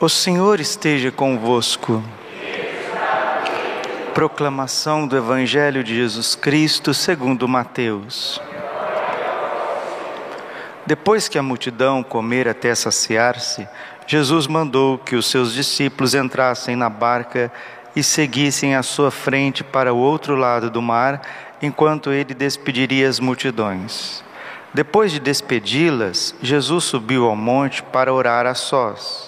O Senhor esteja convosco. Proclamação do Evangelho de Jesus Cristo segundo Mateus. Depois que a multidão comer até saciar-se, Jesus mandou que os seus discípulos entrassem na barca e seguissem à sua frente para o outro lado do mar, enquanto ele despediria as multidões. Depois de despedi-las, Jesus subiu ao monte para orar a sós.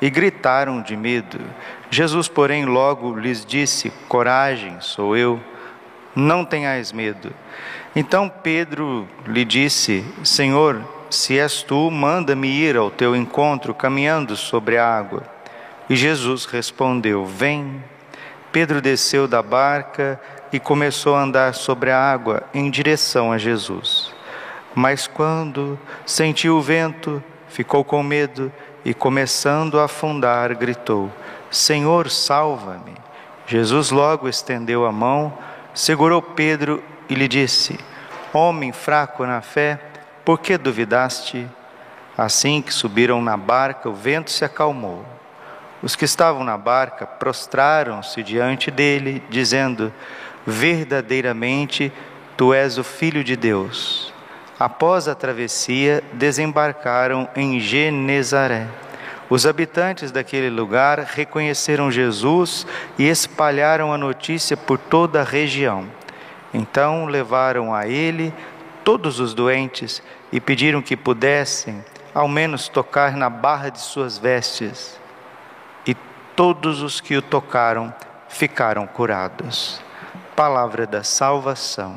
E gritaram de medo. Jesus, porém, logo lhes disse: Coragem, sou eu, não tenhais medo. Então Pedro lhe disse: Senhor, se és tu, manda-me ir ao teu encontro caminhando sobre a água. E Jesus respondeu: Vem. Pedro desceu da barca e começou a andar sobre a água em direção a Jesus. Mas quando sentiu o vento, ficou com medo e, começando a afundar, gritou: Senhor, salva-me. Jesus logo estendeu a mão, segurou Pedro e lhe disse: Homem fraco na fé, por que duvidaste? Assim que subiram na barca, o vento se acalmou. Os que estavam na barca prostraram-se diante dele, dizendo: Verdadeiramente tu és o Filho de Deus. Após a travessia, desembarcaram em Genezaré. Os habitantes daquele lugar reconheceram Jesus e espalharam a notícia por toda a região. Então levaram a ele todos os doentes e pediram que pudessem, ao menos, tocar na barra de suas vestes todos os que o tocaram ficaram curados. Palavra da salvação.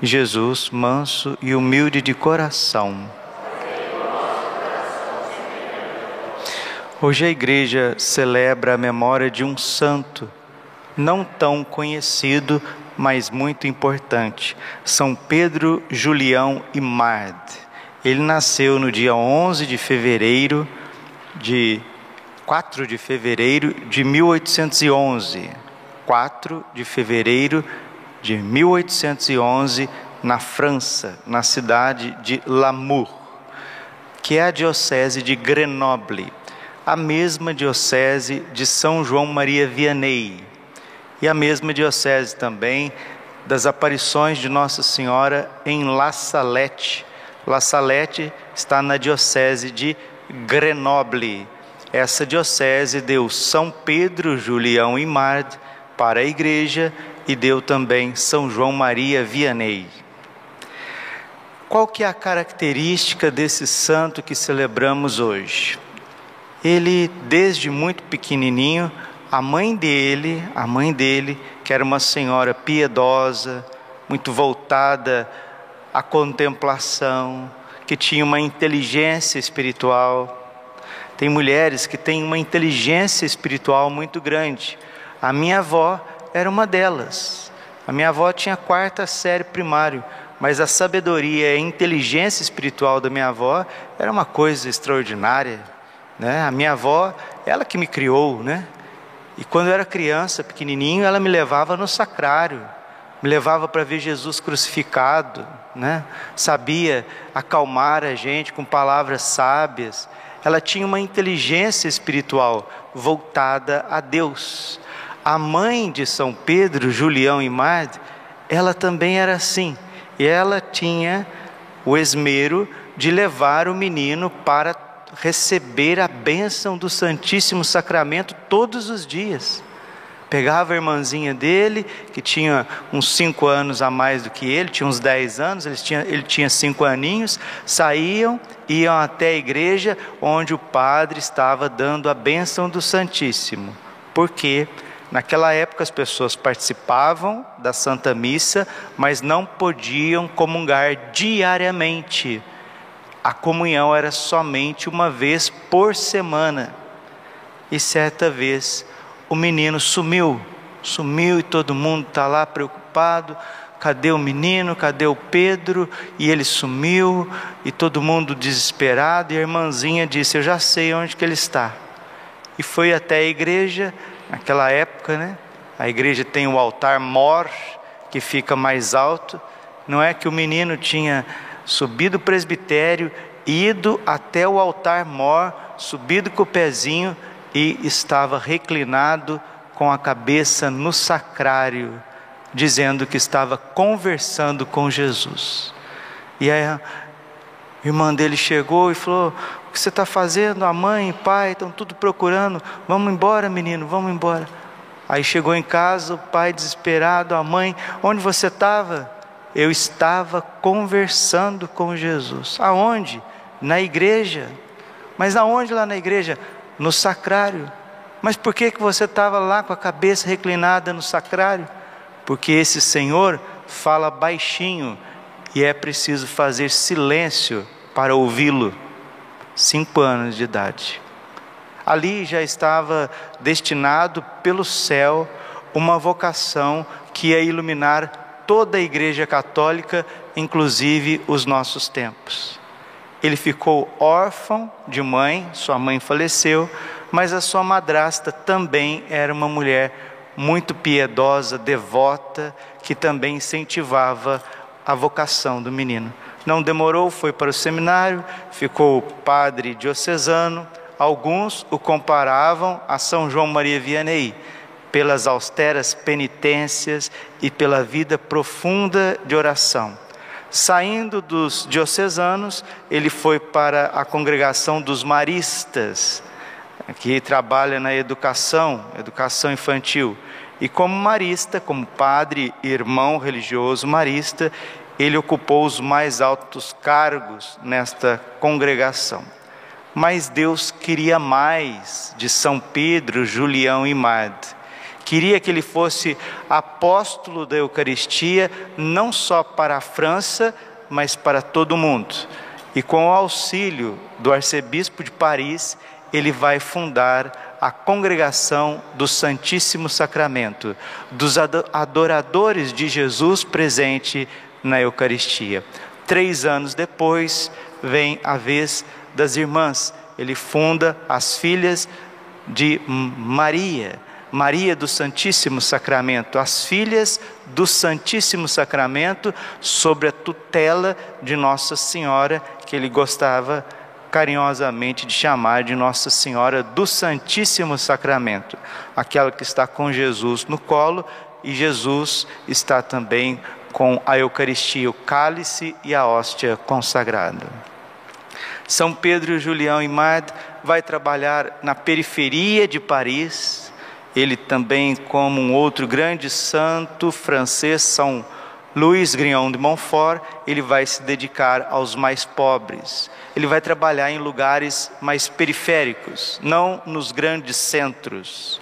Jesus, manso e humilde de coração. Hoje a igreja celebra a memória de um santo, não tão conhecido, mas muito importante, São Pedro Julião Imard. Ele nasceu no dia 11 de fevereiro de 4 de fevereiro de 1811. 4 de fevereiro de 1811 na França, na cidade de Lamour, que é a diocese de Grenoble, a mesma diocese de São João Maria Vianney e a mesma diocese também das aparições de Nossa Senhora em La Salette, La Salette está na diocese de Grenoble. Essa diocese deu São Pedro Julião Imard para a igreja e deu também São João Maria Vianney. Qual que é a característica desse santo que celebramos hoje? Ele, desde muito pequenininho, a mãe dele, a mãe dele, que era uma senhora piedosa, muito voltada a contemplação, que tinha uma inteligência espiritual. Tem mulheres que têm uma inteligência espiritual muito grande. A minha avó era uma delas. A minha avó tinha quarta série primário, mas a sabedoria e a inteligência espiritual da minha avó era uma coisa extraordinária. Né? A minha avó, ela que me criou, né? E quando eu era criança, pequenininho, ela me levava no sacrário me levava para ver Jesus crucificado, né? sabia acalmar a gente com palavras sábias. Ela tinha uma inteligência espiritual voltada a Deus. A mãe de São Pedro, Julião e Mad, ela também era assim. E ela tinha o esmero de levar o menino para receber a bênção do Santíssimo Sacramento todos os dias Pegava a irmãzinha dele, que tinha uns cinco anos a mais do que ele, tinha uns dez anos, ele tinha, ele tinha cinco aninhos, saíam, iam até a igreja onde o padre estava dando a bênção do Santíssimo. Porque naquela época as pessoas participavam da Santa Missa, mas não podiam comungar diariamente. A comunhão era somente uma vez por semana. E certa vez o menino sumiu, sumiu e todo mundo está lá preocupado. Cadê o menino? Cadê o Pedro? E ele sumiu e todo mundo desesperado. E a irmãzinha disse: Eu já sei onde que ele está. E foi até a igreja, naquela época, né? A igreja tem o altar mor, que fica mais alto. Não é que o menino tinha subido o presbitério, ido até o altar mor, subido com o pezinho e estava reclinado com a cabeça no sacrário, dizendo que estava conversando com Jesus. E aí a irmã dele chegou e falou: O que você está fazendo? A mãe e pai estão tudo procurando. Vamos embora, menino, vamos embora. Aí chegou em casa, o pai desesperado, a mãe: Onde você estava? Eu estava conversando com Jesus. Aonde? Na igreja. Mas aonde lá na igreja? no sacrário. Mas por que, que você estava lá com a cabeça reclinada no sacrário? Porque esse Senhor fala baixinho e é preciso fazer silêncio para ouvi-lo. Cinco anos de idade. Ali já estava destinado pelo céu uma vocação que ia iluminar toda a Igreja Católica, inclusive os nossos tempos. Ele ficou órfão de mãe, sua mãe faleceu, mas a sua madrasta também era uma mulher muito piedosa, devota, que também incentivava a vocação do menino. Não demorou, foi para o seminário, ficou padre diocesano. Alguns o comparavam a São João Maria Vianney, pelas austeras penitências e pela vida profunda de oração. Saindo dos diocesanos, ele foi para a congregação dos maristas, que trabalha na educação, educação infantil. E como marista, como padre irmão religioso marista, ele ocupou os mais altos cargos nesta congregação. Mas Deus queria mais de São Pedro, Julião e Mad queria que ele fosse apóstolo da Eucaristia, não só para a França, mas para todo o mundo. E com o auxílio do arcebispo de Paris, ele vai fundar a congregação do Santíssimo Sacramento, dos adoradores de Jesus presente na Eucaristia. Três anos depois, vem a vez das irmãs. Ele funda as filhas de Maria Maria do Santíssimo Sacramento, as filhas do Santíssimo Sacramento, sob a tutela de Nossa Senhora, que ele gostava carinhosamente de chamar de Nossa Senhora do Santíssimo Sacramento, aquela que está com Jesus no colo e Jesus está também com a Eucaristia, o cálice e a hóstia consagrada. São Pedro Julião Imad vai trabalhar na periferia de Paris, ele também, como um outro grande santo francês, São Louis Grignon de Montfort, ele vai se dedicar aos mais pobres. Ele vai trabalhar em lugares mais periféricos, não nos grandes centros,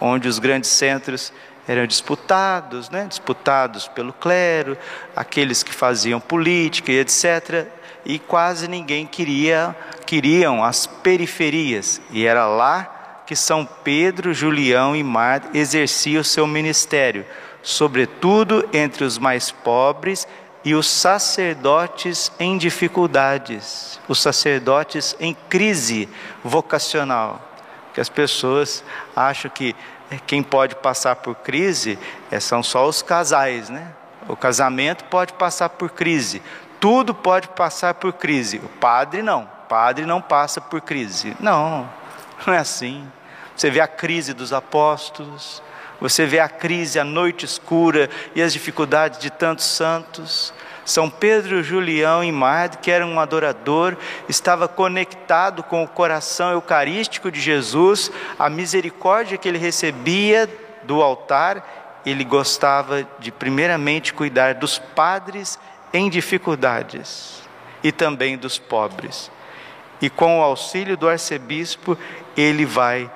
onde os grandes centros eram disputados, né? disputados pelo clero, aqueles que faziam política e etc. E quase ninguém queria, queriam as periferias. E era lá que São Pedro, Julião e Mar exerciam o seu ministério, sobretudo entre os mais pobres e os sacerdotes em dificuldades, os sacerdotes em crise vocacional. Que as pessoas acham que quem pode passar por crise eh, são só os casais, né? O casamento pode passar por crise, tudo pode passar por crise. O padre não, o padre não passa por crise. Não, não é assim. Você vê a crise dos apóstolos, você vê a crise, a noite escura e as dificuldades de tantos santos. São Pedro, Julião e Mad, que era um adorador, estava conectado com o coração eucarístico de Jesus, a misericórdia que ele recebia do altar, ele gostava de primeiramente cuidar dos padres em dificuldades e também dos pobres. E com o auxílio do arcebispo, ele vai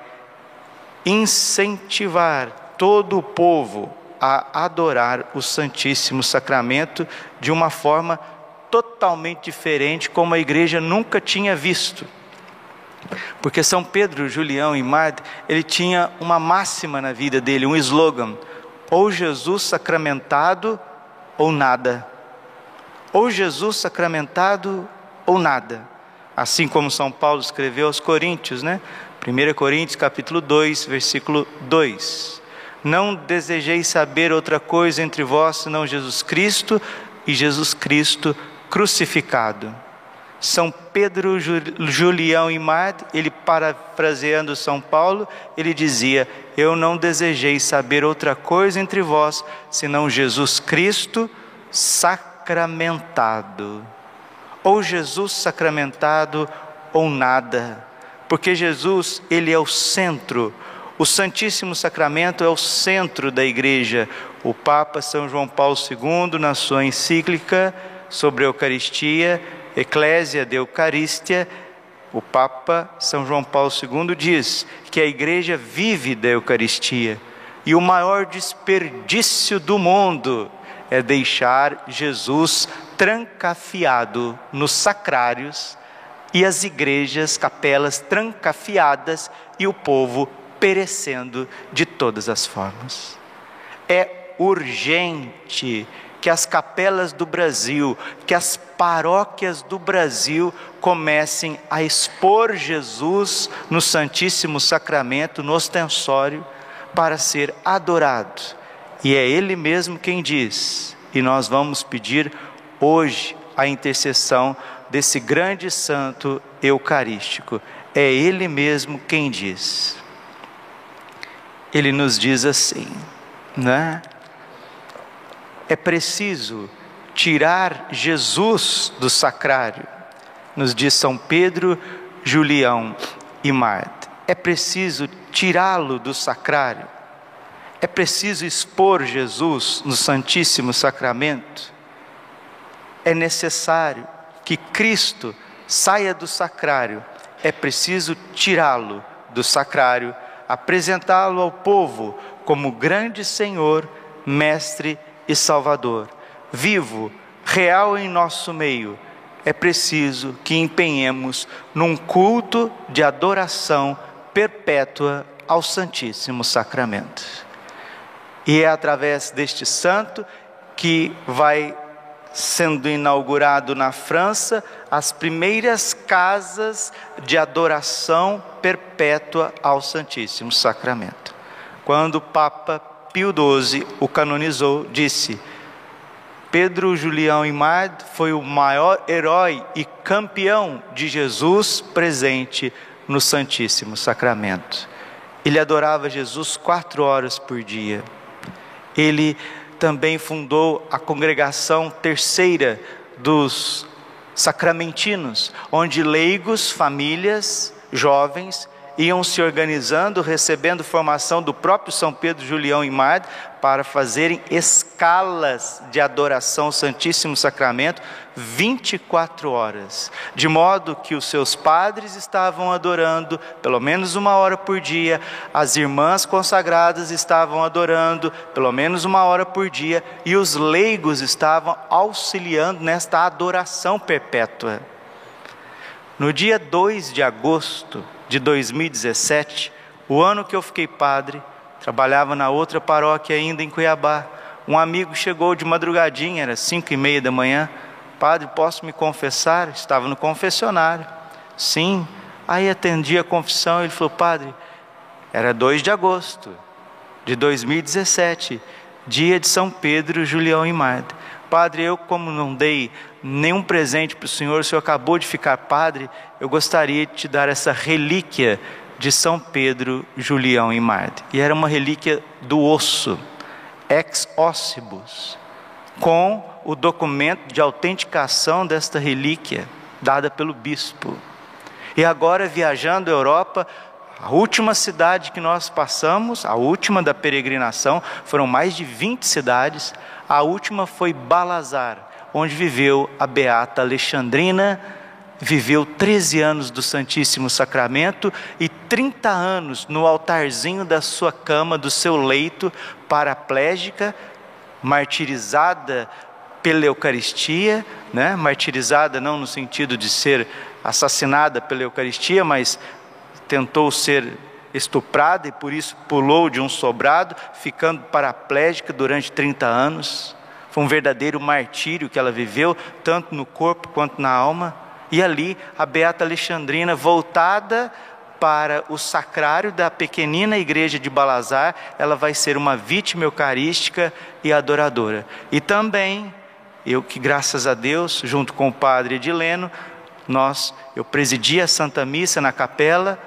incentivar todo o povo a adorar o Santíssimo Sacramento de uma forma totalmente diferente, como a igreja nunca tinha visto. Porque São Pedro, Julião e Marte, ele tinha uma máxima na vida dele, um slogan: ou Jesus sacramentado ou nada. Ou Jesus sacramentado ou nada. Assim como São Paulo escreveu aos Coríntios, né? 1 Coríntios capítulo 2, versículo 2. Não desejeis saber outra coisa entre vós senão Jesus Cristo e Jesus Cristo crucificado. São Pedro, Julião e Marte, ele parafraseando São Paulo, ele dizia: Eu não desejei saber outra coisa entre vós, senão Jesus Cristo sacramentado. Ou Jesus sacramentado ou nada. Porque Jesus, ele é o centro. O Santíssimo Sacramento é o centro da igreja. O Papa São João Paulo II, na sua encíclica sobre a Eucaristia, Eclésia de Eucarístia, o Papa São João Paulo II diz que a igreja vive da Eucaristia e o maior desperdício do mundo é deixar Jesus trancafiado nos sacrários e as igrejas, capelas trancafiadas e o povo perecendo de todas as formas. É urgente que as capelas do Brasil, que as paróquias do Brasil comecem a expor Jesus no Santíssimo Sacramento, no ostensório, para ser adorado. E é Ele mesmo quem diz, e nós vamos pedir hoje a intercessão desse grande santo eucarístico. É Ele mesmo quem diz. Ele nos diz assim, né? é preciso tirar Jesus do sacrário, nos diz São Pedro, Julião e Marta. É preciso tirá-lo do sacrário. É preciso expor Jesus no Santíssimo Sacramento. É necessário que Cristo saia do sacrário. É preciso tirá-lo do sacrário, apresentá-lo ao povo como grande Senhor, Mestre e Salvador, vivo, real em nosso meio, é preciso que empenhemos num culto de adoração perpétua ao Santíssimo Sacramento. E é através deste santo que vai sendo inaugurado na França as primeiras casas de adoração perpétua ao Santíssimo Sacramento. Quando o Papa Pio XII o canonizou, disse: Pedro Julião Imad foi o maior herói e campeão de Jesus presente no Santíssimo Sacramento. Ele adorava Jesus quatro horas por dia. Ele também fundou a congregação terceira dos sacramentinos, onde leigos, famílias, jovens iam se organizando, recebendo formação do próprio São Pedro Julião e Mad para fazerem escalas de adoração ao Santíssimo Sacramento 24 horas, de modo que os seus padres estavam adorando pelo menos uma hora por dia, as irmãs consagradas estavam adorando pelo menos uma hora por dia e os leigos estavam auxiliando nesta adoração perpétua. No dia 2 de agosto de 2017, o ano que eu fiquei padre, trabalhava na outra paróquia ainda em Cuiabá. Um amigo chegou de madrugadinha, era cinco e meia da manhã. Padre, posso me confessar? Estava no confessionário. Sim. Aí atendi a confissão. Ele falou: Padre, era 2 de agosto de 2017, dia de São Pedro, Julião e Marta. Padre, eu, como não dei nenhum presente para o Senhor, o Senhor acabou de ficar padre, eu gostaria de te dar essa relíquia de São Pedro, Julião e Marta. E era uma relíquia do osso, ex ossibus, com o documento de autenticação desta relíquia, dada pelo bispo. E agora, viajando à Europa, A última cidade que nós passamos, a última da peregrinação, foram mais de 20 cidades. A última foi Balazar, onde viveu a beata Alexandrina, viveu 13 anos do Santíssimo Sacramento e 30 anos no altarzinho da sua cama, do seu leito, paraplégica, martirizada pela Eucaristia, né? martirizada não no sentido de ser assassinada pela Eucaristia, mas tentou ser estuprada e por isso pulou de um sobrado, ficando paraplégica durante 30 anos. Foi um verdadeiro martírio que ela viveu, tanto no corpo quanto na alma. E ali a Beata Alexandrina, voltada para o sacrário da pequenina igreja de Balazar, ela vai ser uma vítima eucarística e adoradora. E também, eu que graças a Deus, junto com o padre Edileno, nós, eu presidi a Santa Missa na capela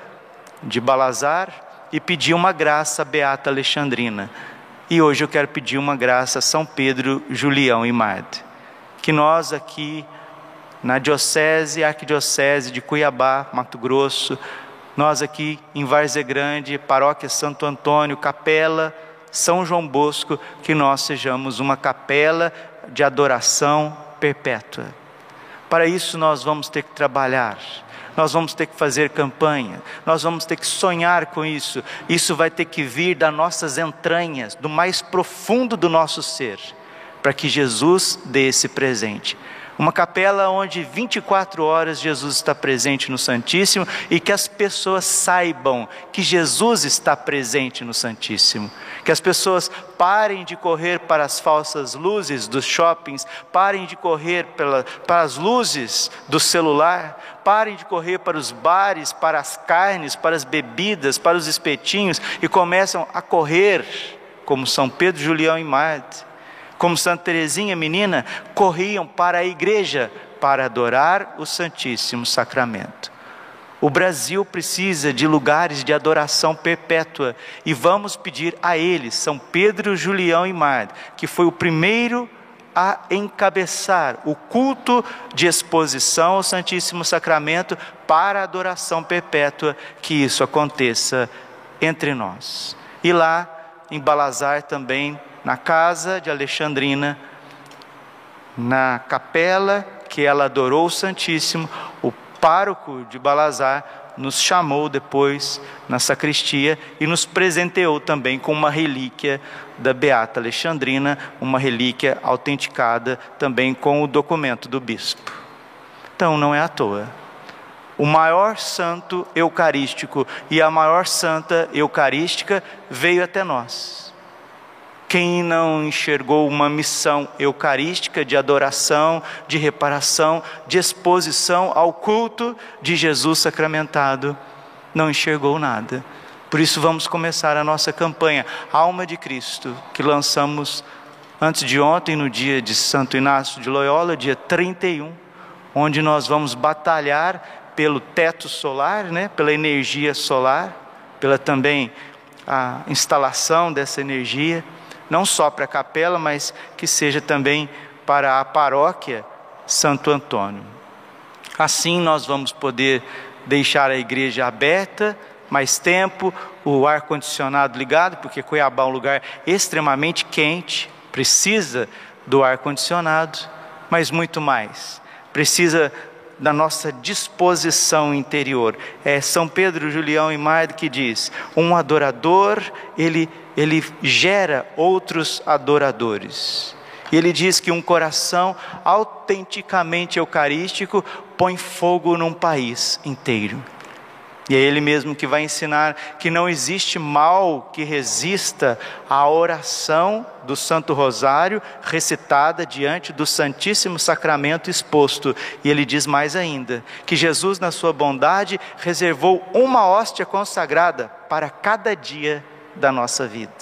de Balazar e pedi uma graça a Beata Alexandrina. E hoje eu quero pedir uma graça a São Pedro, Julião e Marte. Que nós aqui na Diocese, Arquidiocese de Cuiabá, Mato Grosso, nós aqui em Várzea Grande, Paróquia Santo Antônio, Capela São João Bosco, que nós sejamos uma capela de adoração perpétua. Para isso nós vamos ter que trabalhar, nós vamos ter que fazer campanha, nós vamos ter que sonhar com isso. Isso vai ter que vir das nossas entranhas, do mais profundo do nosso ser, para que Jesus dê esse presente. Uma capela onde 24 horas Jesus está presente no Santíssimo e que as pessoas saibam que Jesus está presente no Santíssimo. Que as pessoas parem de correr para as falsas luzes dos shoppings, parem de correr pela, para as luzes do celular, parem de correr para os bares, para as carnes, para as bebidas, para os espetinhos e começam a correr como São Pedro, Julião e Marte como Santa Teresinha, menina, corriam para a igreja para adorar o Santíssimo Sacramento. O Brasil precisa de lugares de adoração perpétua e vamos pedir a eles, São Pedro, Julião e Mar, que foi o primeiro a encabeçar o culto de exposição ao Santíssimo Sacramento para adoração perpétua, que isso aconteça entre nós. E lá em Balazar também na casa de Alexandrina, na capela que ela adorou o Santíssimo, o pároco de Balazar nos chamou depois na sacristia e nos presenteou também com uma relíquia da Beata Alexandrina, uma relíquia autenticada também com o documento do bispo. Então não é à toa. O maior santo eucarístico e a maior santa eucarística veio até nós quem não enxergou uma missão eucarística de adoração, de reparação, de exposição ao culto de Jesus sacramentado, não enxergou nada. Por isso, vamos começar a nossa campanha Alma de Cristo, que lançamos antes de ontem, no dia de Santo Inácio de Loyola, dia 31, onde nós vamos batalhar pelo teto solar, né, pela energia solar, pela também a instalação dessa energia não só para a capela, mas que seja também para a paróquia Santo Antônio. Assim nós vamos poder deixar a igreja aberta mais tempo, o ar condicionado ligado, porque Cuiabá é um lugar extremamente quente, precisa do ar condicionado, mas muito mais. Precisa da nossa disposição interior. É São Pedro Julião e Maide que diz: um adorador, ele, ele gera outros adoradores. E ele diz que um coração autenticamente eucarístico põe fogo num país inteiro. E é Ele mesmo que vai ensinar que não existe mal que resista à oração do Santo Rosário recitada diante do Santíssimo Sacramento exposto. E ele diz mais ainda: que Jesus, na sua bondade, reservou uma hóstia consagrada para cada dia da nossa vida.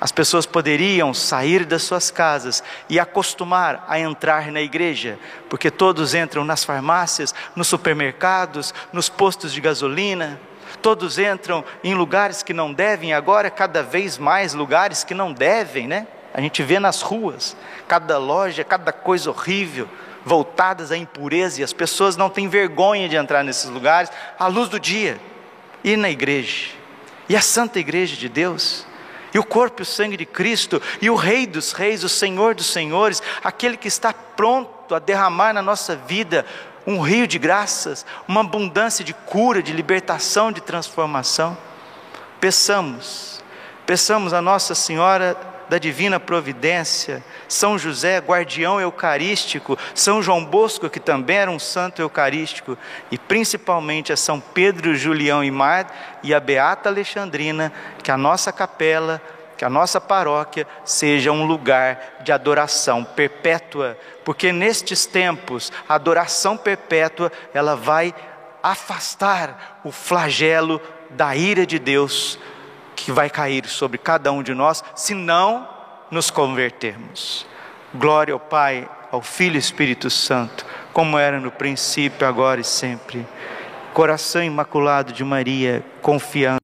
As pessoas poderiam sair das suas casas e acostumar a entrar na igreja, porque todos entram nas farmácias, nos supermercados, nos postos de gasolina, todos entram em lugares que não devem, agora cada vez mais lugares que não devem, né? A gente vê nas ruas, cada loja, cada coisa horrível, voltadas à impureza, e as pessoas não têm vergonha de entrar nesses lugares à luz do dia ir na igreja, e a santa igreja de Deus, e o corpo e o sangue de Cristo, e o Rei dos Reis, o Senhor dos Senhores, aquele que está pronto a derramar na nossa vida um rio de graças, uma abundância de cura, de libertação, de transformação. Peçamos, peçamos a Nossa Senhora da Divina Providência, São José, guardião eucarístico, São João Bosco, que também era um santo eucarístico, e principalmente a São Pedro, Julião e Mar e a Beata Alexandrina, que a nossa capela, que a nossa paróquia seja um lugar de adoração perpétua, porque nestes tempos a adoração perpétua ela vai afastar o flagelo da ira de Deus que vai cair sobre cada um de nós, se não nos convertermos. Glória ao Pai, ao Filho e Espírito Santo, como era no princípio, agora e sempre. Coração imaculado de Maria, confiando